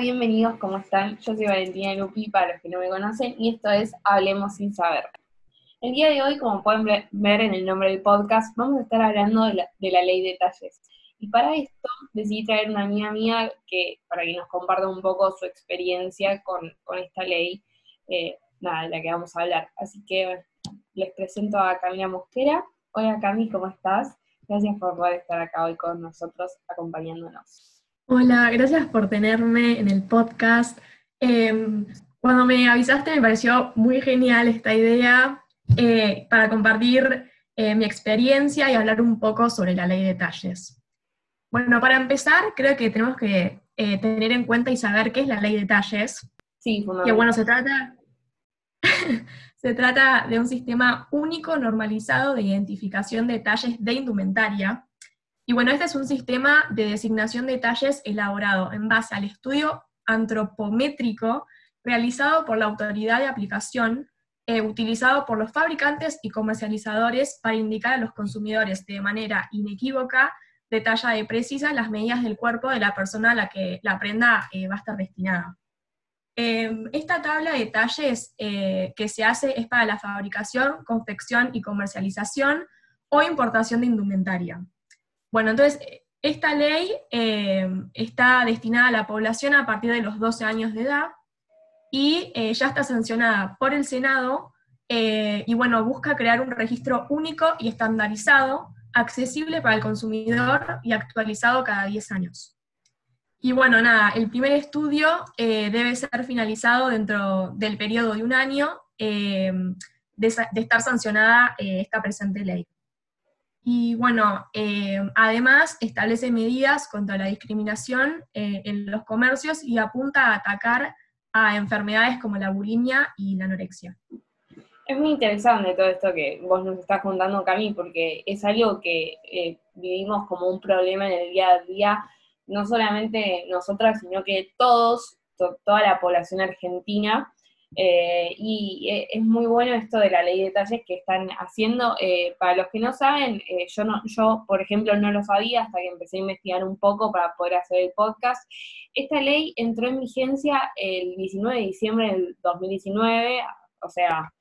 Bienvenidos, ¿cómo están? Yo soy Valentina Lupi, para los que no me conocen, y esto es Hablemos sin saber. El día de hoy, como pueden ver en el nombre del podcast, vamos a estar hablando de la, ley de talles. Y para esto decidí traer una amiga mía que, para que nos comparta un poco su experiencia con, esta ley, eh, nada, de la que vamos a hablar. Así que les presento a Camila Mosquera. Hola Cami, ¿cómo estás? Gracias por estar acá hoy con nosotros acompañándonos. Hola, gracias por tenerme en el podcast. Em, cuando me avisaste me pareció muy genial esta idea eh, para compartir eh, mi experiencia y hablar un poco sobre la ley de talles. Bueno, para empezar, creo que tenemos que eh, tener en cuenta y saber qué es la ley de talles. Sí, Que bueno, se trata, se trata de un sistema único normalizado de identificación de talles de indumentaria y bueno, este es un sistema de designación de talles elaborado en base al estudio antropométrico realizado por la autoridad de aplicación, eh, utilizado por los fabricantes y comercializadores para indicar a los consumidores de manera inequívoca, detallada y precisa las medidas del cuerpo de la persona a la que la prenda eh, va a estar destinada. Em, esta tabla de talles eh, que se hace es para la fabricación, confección y comercialización o importación de indumentaria. Bueno, entonces, esta ley eh, está destinada a la población a partir de los 12 años de edad y eh, ya está sancionada por el Senado eh, y bueno, busca crear un registro único y estandarizado, accesible para el consumidor y actualizado cada 10 años. Y bueno, nada, el primer estudio debe ser finalizado dentro del periodo de un año de, estar sancionada esta presente ley. Y bueno, eh, además establece medidas contra la discriminación eh, en los comercios y apunta a atacar a enfermedades como la bulimia y la anorexia. Es muy interesante todo esto que vos nos estás contando, Cami, porque es algo que eh, vivimos como un problema en el día a día, no solamente nosotras, sino que todos, toda la población argentina, eh, y eh, es muy bueno esto de la ley de detalles que están haciendo. Eh, para los que no saben, yo, no, yo, por ejemplo, no lo sabía hasta que empecé a investigar un poco para poder hacer el podcast. Esta ley entró en vigencia el 19 de diciembre del 2019, o sea,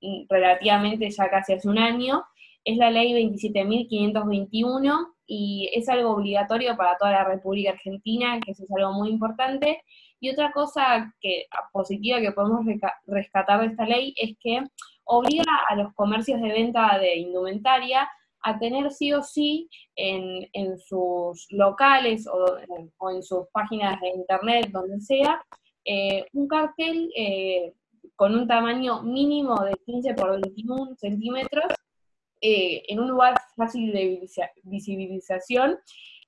mm, relativamente ya casi hace un año. Es la ley 27.521 y es algo obligatorio para toda la República Argentina, que eso es algo muy importante. Y otra cosa que, positiva que podemos rescatar de esta ley es que obliga a los comercios de venta de indumentaria a tener sí o sí en, sus locales o, en sus páginas de internet, donde sea, eh, un cartel eh, con un tamaño mínimo de 15 por 21 centímetros eh, en un lugar fácil de visibilización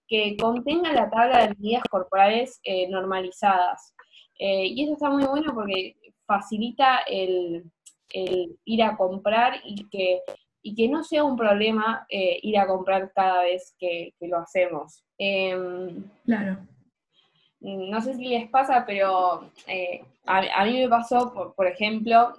que contenga la tabla de medidas corporales eh, normalizadas. Eh, y eso está muy bueno porque facilita el, ir a comprar y que, y que no sea un problema ir a comprar cada vez que, lo hacemos. Em, claro. No sé si les pasa, pero a, mí me pasó, por, por ejemplo,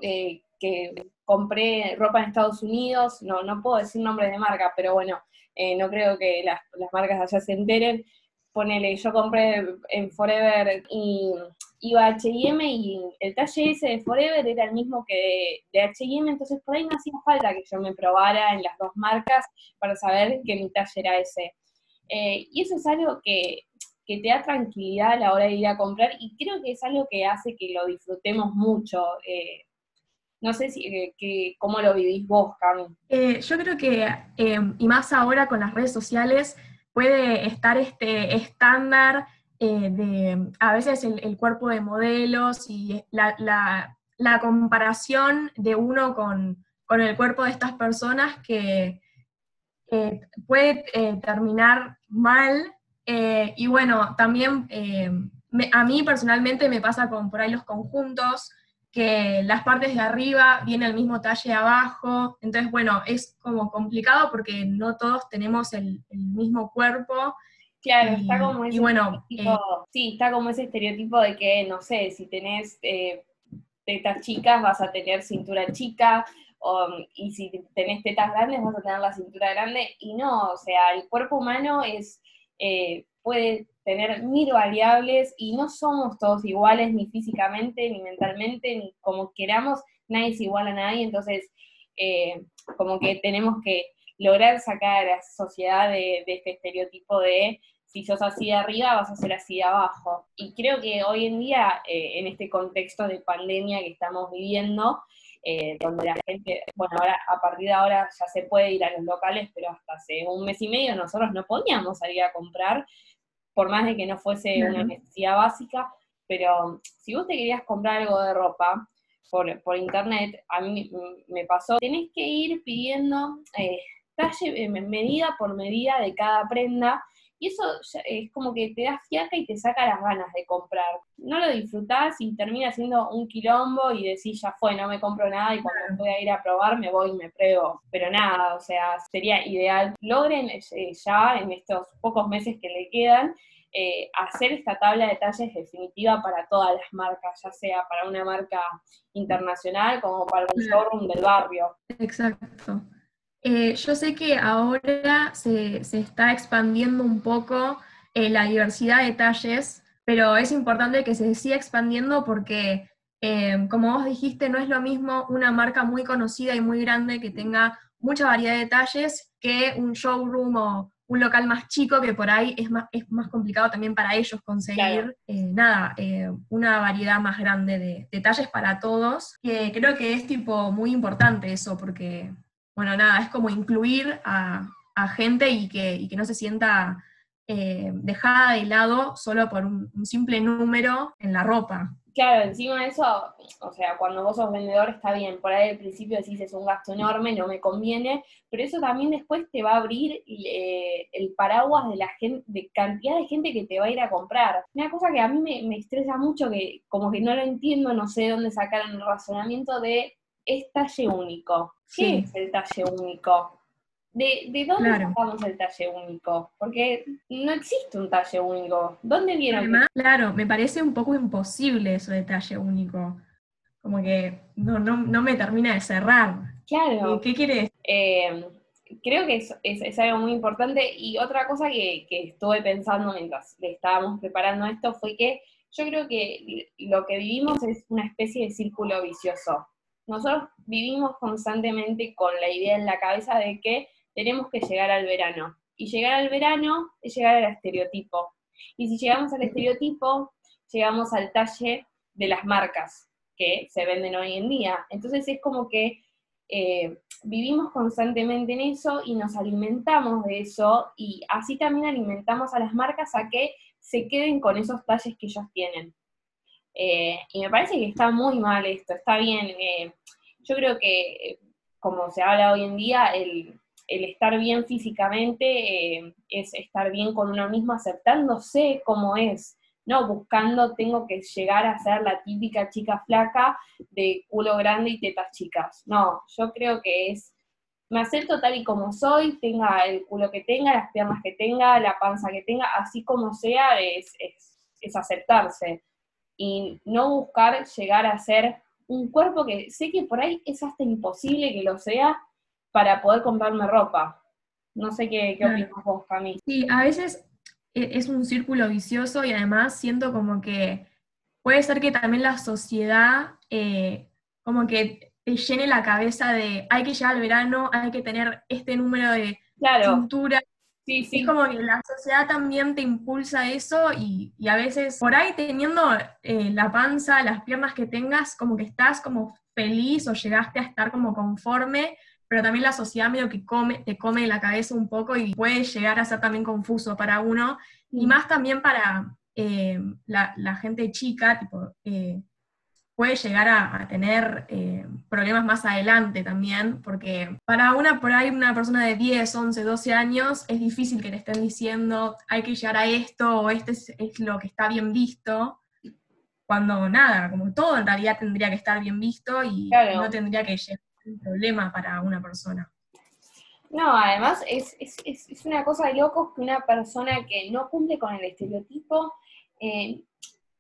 que compré ropa en Estados Unidos, no, no puedo decir nombre de marca, pero bueno, eh, no creo que las, marcas allá se enteren. Ponele, yo compré en Forever y iba a H&M y el talle ese de Forever era el mismo que de, H&M, entonces por ahí no hacía falta que yo me probara en las dos marcas para saber que mi talle era ese. Eh, y eso es algo que, que te da tranquilidad a la hora de ir a comprar y creo que es algo que hace que lo disfrutemos mucho. Eh, no sé si, eh, cómo lo vivís vos, Cami. Eh, yo creo que, eh, y más ahora con las redes sociales, puede estar este estándar de a veces el, cuerpo de modelos y la, comparación de uno con, el cuerpo de estas personas que puede terminar mal. y bueno, también a mí personalmente me pasa con por ahí los conjuntos, que las partes de arriba vienen el mismo talle abajo, entonces bueno, es como complicado porque no todos tenemos el, mismo cuerpo. Claro, está como ese bueno, estereotipo, eh, sí, está como ese estereotipo de que, no sé, si tenés eh, tetas chicas vas a tener cintura chica, y si tenés tetas grandes vas a tener la cintura grande, y no, o sea, el cuerpo humano es, eh, puede tener mil variables y no somos todos iguales ni físicamente, ni mentalmente, ni como queramos, nadie es igual a nadie, entonces eh, como que tenemos que lograr sacar a la sociedad de, este estereotipo de si sos así de arriba, vas a ser así de abajo. Y creo que hoy en día, eh, en este contexto de pandemia que estamos viviendo, eh, donde la gente, bueno, ahora a partir de ahora ya se puede ir a los locales, pero hasta hace un mes y medio nosotros no podíamos salir a comprar, por más de que no fuese una necesidad básica, pero si vos te querías comprar algo de ropa por, por internet, a mí me pasó, tenés que ir pidiendo eh, talle, eh, medida por medida de cada prenda, y eso es como que te da fiaca y te saca las ganas de comprar. No lo disfrutás y termina siendo un quilombo y decís, ya fue, no me compro nada y cuando voy a ir a probar me voy y me pruebo. Pero nada, o sea, sería ideal. Logren eh, ya en estos pocos meses que le quedan eh, hacer esta tabla de talles definitiva para todas las marcas, ya sea para una marca internacional como para un showroom del barrio. Exacto. Eh, yo sé que ahora se, está expandiendo un poco eh, la diversidad de talles, pero es importante que se siga expandiendo porque, eh, como vos dijiste, no es lo mismo una marca muy conocida y muy grande que tenga mucha variedad de talles que un showroom o un local más chico que por ahí es más, es más complicado también para ellos conseguir, nada, una variedad más grande de, de talles para todos, que creo que es tipo muy importante eso porque bueno, nada, es como incluir a, gente y que, no se sienta eh, dejada de lado solo por un, simple número en la ropa. Claro, encima de eso, o sea, cuando vos sos vendedor está bien, por ahí al principio decís es un gasto enorme, no me conviene, pero eso también después te va a abrir eh, el paraguas de la gente, de cantidad de gente que te va a ir a comprar. Una cosa que a mí me, me estresa mucho, que como que no lo entiendo, no sé de dónde sacaron el razonamiento de es talle único. ¿Qué es el talle único? ¿De, de dónde sacamos el talle único? Porque no existe un talle único. ¿Dónde viene? claro, me parece un poco imposible eso de talle único. Como que no, no, me termina de cerrar. Claro. ¿Qué quieres? Eh, creo que es, es, algo muy importante. Y otra cosa que, que estuve pensando mientras le estábamos preparando esto fue que yo creo que lo que vivimos es una especie de círculo vicioso nosotros vivimos constantemente con la idea en la cabeza de que tenemos que llegar al verano. Y llegar al verano es llegar al estereotipo. Y si llegamos al estereotipo, llegamos al talle de las marcas que se venden hoy en día. Entonces es como que eh, vivimos constantemente en eso y nos alimentamos de eso y así también alimentamos a las marcas a que se queden con esos talles que ellos tienen. Eh, y me parece que está muy mal esto, está bien. Eh, yo creo que, como se habla hoy en día, el, estar bien físicamente eh, es estar bien con uno mismo, aceptándose como es, no buscando, tengo que llegar a ser la típica chica flaca de culo grande y tetas chicas. No, yo creo que es, me acepto tal y como soy, tenga el culo que tenga, las piernas que tenga, la panza que tenga, así como sea, es, es aceptarse y no buscar llegar a ser un cuerpo que sé que por ahí es hasta imposible que lo sea para poder comprarme ropa. No sé qué, qué opinas vos, Cami. Sí, a veces e, es un círculo vicioso y además siento como que puede ser que también la sociedad eh, como que te llene la cabeza de hay que llegar al verano, hay que tener este número de claro. cintura, Sí, Es como que la sociedad también te impulsa eso y, a veces por ahí teniendo eh, la panza, las piernas que tengas, como que estás como feliz o llegaste a estar como conforme, pero también la sociedad medio que come, te come la cabeza un poco y puede llegar a ser también confuso para uno, y más también para eh, la, gente chica, tipo, eh, puede llegar a, tener eh, problemas más adelante también, porque para una por ahí una persona de 10, 11, 12 años es difícil que le estén diciendo hay que llegar a esto o este es, lo que está bien visto, cuando nada, como todo en realidad tendría que estar bien visto y no tendría que llegar un problema para una persona. No, además es, una cosa de locos que una persona que no cumple con el estereotipo eh,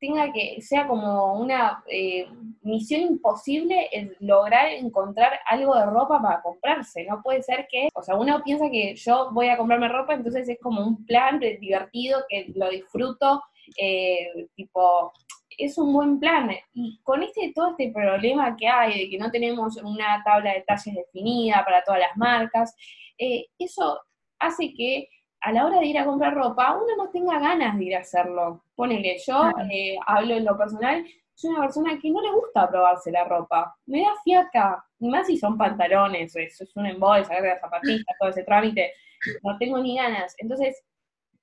tenga que, sea como una eh, misión imposible el lograr encontrar algo de ropa para comprarse. No puede ser que, o sea, uno piensa que yo voy a comprarme ropa, entonces es como un plan divertido, que lo disfruto, eh, tipo, es un buen plan. Y con este, todo este problema que hay de que no tenemos una tabla de talles definida para todas las marcas, eh, eso hace que a la hora de ir a comprar ropa uno no tenga ganas de ir a hacerlo. Ponele, yo eh, hablo en lo personal, soy una persona que no le gusta probarse la ropa. Me da fiaca, ni más si son pantalones, eso es un embol, sacar zapatillas, todo ese trámite. No tengo ni ganas. Entonces,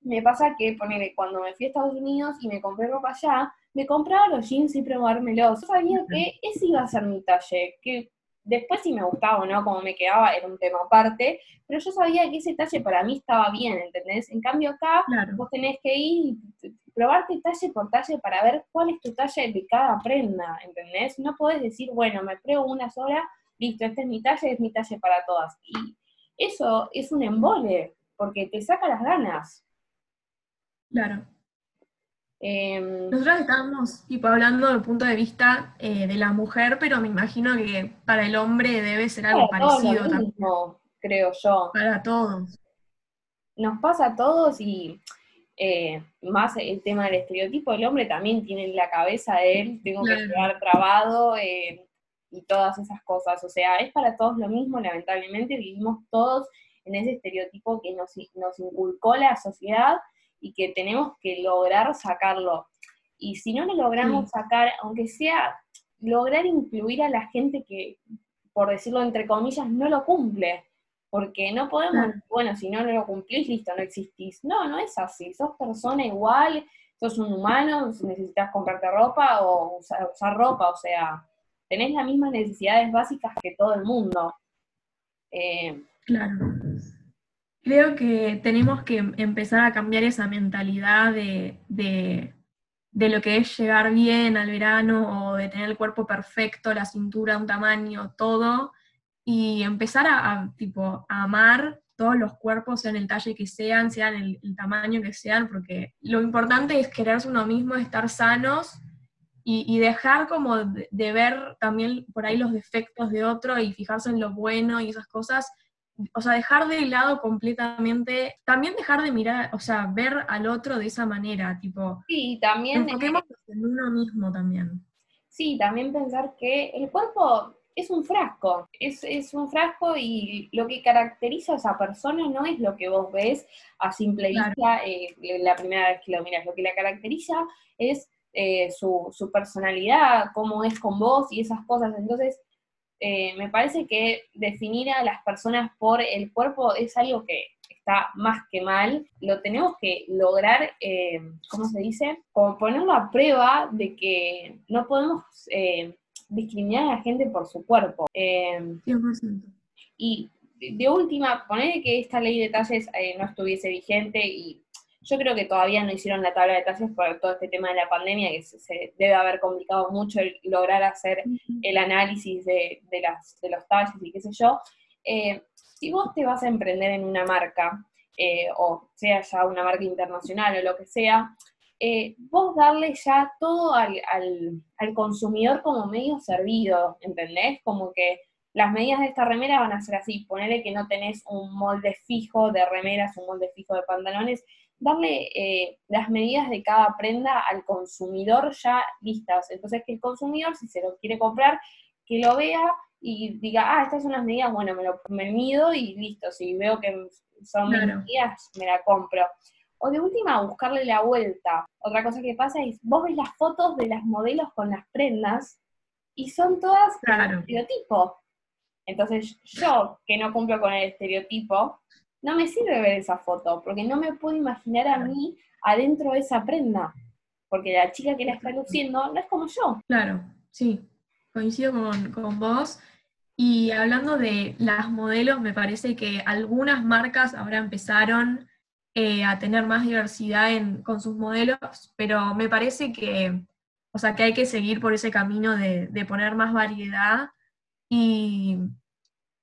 me pasa que, ponele, cuando me fui a Estados Unidos y me compré ropa allá, me compraba los jeans y probármelos. Yo sabía que ese iba a ser mi talle, que después si me gustaba o no, como me quedaba, era un tema aparte, pero yo sabía que ese talle para mí estaba bien, ¿entendés? En cambio acá vos tenés que ir y probarte talle por talle para ver cuál es tu talle de cada prenda, ¿entendés? No podés decir, bueno, me pruebo una sola, listo, este es mi talle, es mi talle para todas. Y eso es un embole, porque te saca las ganas. Claro. Em, Nosotros estábamos tipo, hablando del punto de vista eh, de la mujer, pero me imagino que para el hombre debe ser algo parecido también. creo yo. Para todos. Nos pasa a todos y eh, más el tema del estereotipo, el hombre también tiene en la cabeza de él, tengo que quedar trabado eh, y todas esas cosas. O sea, es para todos lo mismo, lamentablemente vivimos todos en ese estereotipo que nos, nos inculcó la sociedad y que tenemos que lograr sacarlo. Y si no lo logramos sacar, aunque sea lograr incluir a la gente que, por decirlo entre comillas, no lo cumple. Porque no podemos, bueno, si no, lo cumplís, listo, no existís. No, no es así. Sos persona igual, sos un humano, necesitas comprarte ropa o usar, ropa, o sea, tenés las mismas necesidades básicas que todo el mundo. Eh, claro creo que tenemos que empezar a cambiar esa mentalidad de, lo que es llegar bien al verano o de tener el cuerpo perfecto, la cintura, un tamaño, todo, y empezar a, tipo, amar todos los cuerpos, sean el talle que sean, sean el, tamaño que sean, porque lo importante es quererse uno mismo, estar sanos y, dejar como de, ver también por ahí los defectos de otro y fijarse en lo bueno y esas cosas, o sea, dejar de lado completamente, también dejar de mirar, o sea, ver al otro de esa manera, tipo. Sí, también. Enfoquemos en uno mismo también. Sí, también pensar que el cuerpo es un frasco, es, un frasco y lo que caracteriza a esa persona no es lo que vos ves a simple vista eh, la primera vez que lo miras, lo que la caracteriza es eh, su, su personalidad, cómo es con vos y esas cosas. Entonces, eh, me parece que definir a las personas por el cuerpo es algo que está más que mal. Lo tenemos que lograr, eh, ¿cómo se dice? Como ponerlo a prueba de que no podemos eh, discriminar a la gente por su cuerpo. 100%. Y de última, poner que esta ley de talles no estuviese vigente y yo creo que todavía no hicieron la tabla de talles por todo este tema de la pandemia, que se, debe haber complicado mucho el lograr hacer el análisis de, los talles y qué sé yo. Eh, si vos te vas a emprender en una marca, eh, o sea ya una marca internacional o lo que sea, eh, vos darle ya todo al, al, consumidor como medio servido, ¿entendés? Como que las medidas de esta remera van a ser así, ponerle que no tenés un molde fijo de remeras, un molde fijo de pantalones, darle eh, las medidas de cada prenda al consumidor ya listas. Entonces, que el consumidor, si se lo quiere comprar, que lo vea y diga, ah, estas son las medidas, bueno, me lo me mido y listo. Si veo que son medidas, me la compro. O de última, buscarle la vuelta. Otra cosa que pasa es, vos ves las fotos de las modelos con las prendas y son todas claro. estereotipo. Entonces, yo, que no cumplo con el estereotipo, no me sirve ver esa foto, porque no me puedo imaginar a mí adentro de esa prenda, porque la chica que la está luciendo no es como yo. Claro, sí, coincido con, vos. Y hablando de las modelos, me parece que algunas marcas ahora empezaron eh, a tener más diversidad con sus modelos, pero me parece que, o sea, que hay que seguir por ese camino de, de poner más variedad. Y,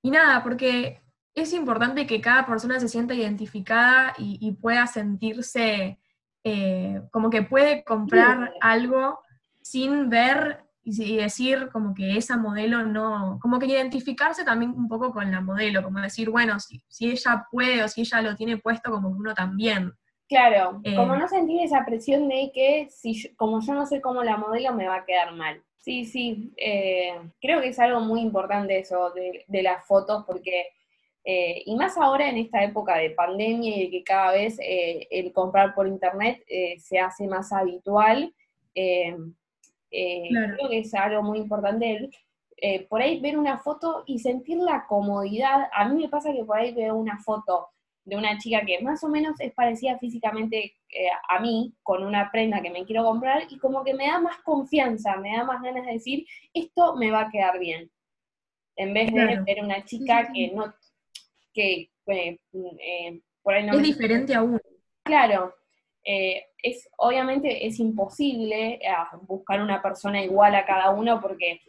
y nada, porque es importante que cada persona se sienta identificada y, pueda sentirse eh, como que puede comprar algo sin ver y decir como que esa modelo no, como que identificarse también un poco con la modelo, como decir, bueno, si, si ella puede o si ella lo tiene puesto, como uno también. Claro, como eh, no sentir esa presión de que si como yo no sé cómo la modelo me va a quedar mal. Sí, sí, eh, creo que es algo muy importante eso de, de las fotos porque eh, y más ahora en esta época de pandemia y de que cada vez eh, el comprar por internet eh, se hace más habitual, creo que es algo muy importante. por ahí ver una foto y sentir la comodidad. A mí me pasa que por ahí veo una foto de una chica que más o menos es parecida físicamente a mí, con una prenda que me quiero comprar, y como que me da más confianza, me da más ganas de decir, esto me va a quedar bien. En vez de ver una chica que no que eh, eh, por ahí no... Es diferente a uno. Claro, eh, es, obviamente es imposible buscar una persona igual a cada uno porque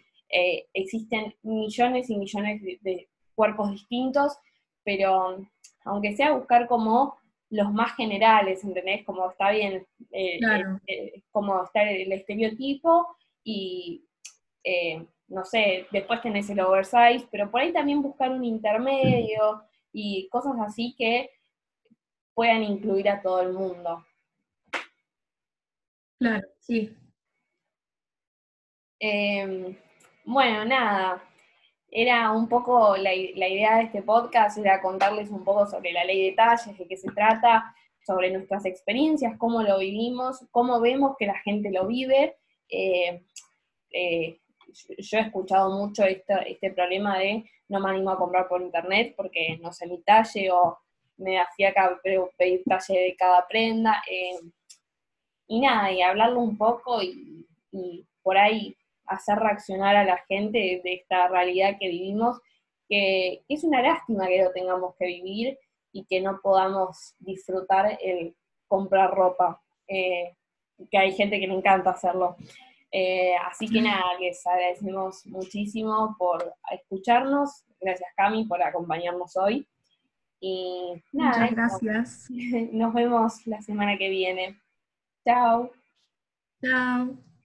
existen millones y millones de, cuerpos distintos, pero aunque sea buscar como los más generales, ¿entendés? Como está bien, como está el, estereotipo y, no sé, después tenés el oversize, pero por ahí también buscar un intermedio, y cosas así que puedan incluir a todo el mundo. Claro, sí. Em, bueno, nada, era un poco la, idea de este podcast, era contarles un poco sobre la ley de talles, de qué se trata, sobre nuestras experiencias, cómo lo vivimos, cómo vemos que la gente lo vive. Eh, eh, yo he escuchado mucho este problema de no me animo a comprar por internet porque no sé mi talle o me hacía pedir talle de cada prenda. Eh, y nada, y hablarlo un poco y, por ahí hacer reaccionar a la gente de, esta realidad que vivimos, que es una lástima que lo tengamos que vivir y que no podamos disfrutar el comprar ropa, eh, que hay gente que le encanta hacerlo. Eh, así que nada, les agradecemos muchísimo por escucharnos. Gracias Cami por acompañarnos hoy. Y nada, Muchas gracias. Nos vemos la semana que viene. Chao. Chao.